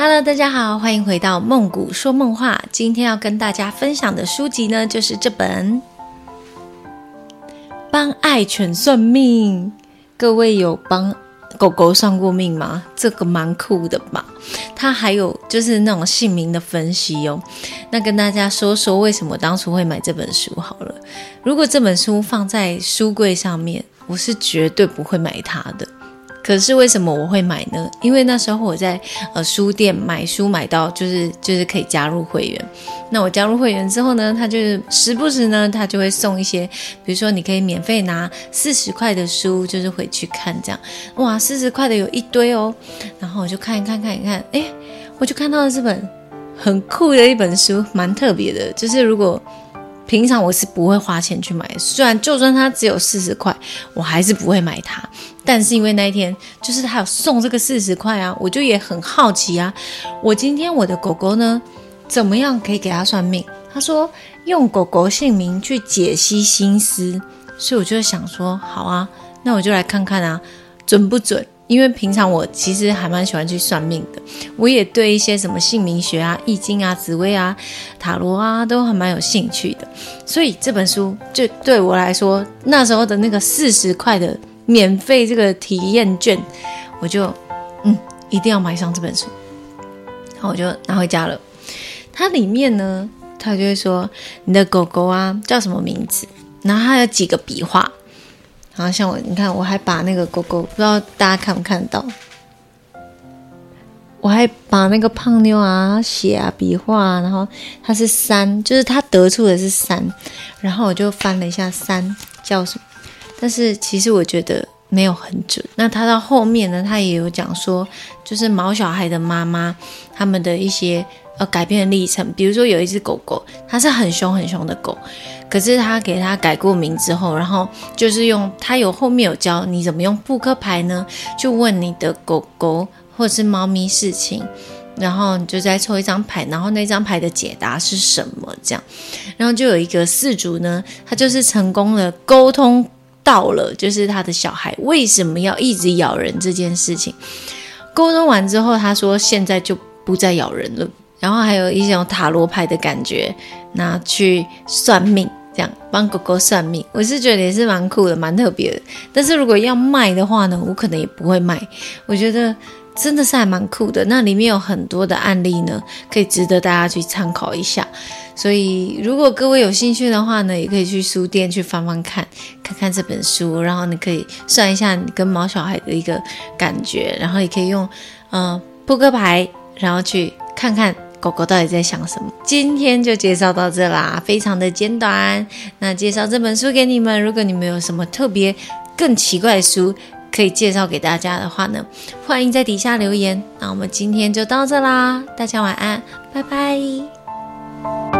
Hello，大家好，欢迎回到梦谷说梦话。今天要跟大家分享的书籍呢，就是这本《帮爱犬算命》。各位有帮狗狗算过命吗？这个蛮酷的吧？它还有就是那种姓名的分析哦。那跟大家说说为什么当初会买这本书好了。如果这本书放在书柜上面，我是绝对不会买它的。可是为什么我会买呢？因为那时候我在呃书店买书买到就是就是可以加入会员。那我加入会员之后呢，他就是时不时呢，他就会送一些，比如说你可以免费拿四十块的书，就是回去看这样。哇，四十块的有一堆哦。然后我就看一看看一看，哎，我就看到了这本很酷的一本书，蛮特别的。就是如果平常我是不会花钱去买，虽然就算它只有四十块，我还是不会买它。但是因为那一天就是他有送这个四十块啊，我就也很好奇啊。我今天我的狗狗呢，怎么样可以给他算命？他说用狗狗姓名去解析心思，所以我就想说，好啊，那我就来看看啊，准不准？因为平常我其实还蛮喜欢去算命的，我也对一些什么姓名学啊、易经啊、紫薇啊、塔罗啊都还蛮有兴趣的。所以这本书就对我来说，那时候的那个四十块的。免费这个体验券，我就嗯一定要买上这本书，然后我就拿回家了。它里面呢，它就会说你的狗狗啊叫什么名字，然后它有几个笔画，然后像我，你看我还把那个狗狗，不知道大家看不看得到，我还把那个胖妞啊写啊笔画，然后它是三，就是它得出的是三，然后我就翻了一下三叫什么。但是其实我觉得没有很准。那他到后面呢，他也有讲说，就是毛小孩的妈妈他们的一些呃改变的历程。比如说有一只狗狗，它是很凶很凶的狗，可是他给它改过名之后，然后就是用他有后面有教你怎么用扑克牌呢，就问你的狗狗或者是猫咪事情，然后你就再抽一张牌，然后那张牌的解答是什么这样，然后就有一个四主呢，他就是成功的沟通。到了，就是他的小孩为什么要一直咬人这件事情，沟通完之后，他说现在就不再咬人了。然后还有一种塔罗牌的感觉，拿去算命，这样帮狗狗算命，我是觉得也是蛮酷的，蛮特别的。但是如果要卖的话呢，我可能也不会卖。我觉得。真的是还蛮酷的，那里面有很多的案例呢，可以值得大家去参考一下。所以如果各位有兴趣的话呢，也可以去书店去翻翻看，看看这本书，然后你可以算一下你跟毛小孩的一个感觉，然后也可以用嗯扑克牌，然后去看看狗狗到底在想什么。今天就介绍到这啦，非常的简短。那介绍这本书给你们，如果你们有什么特别更奇怪的书，可以介绍给大家的话呢，欢迎在底下留言。那我们今天就到这啦，大家晚安，拜拜。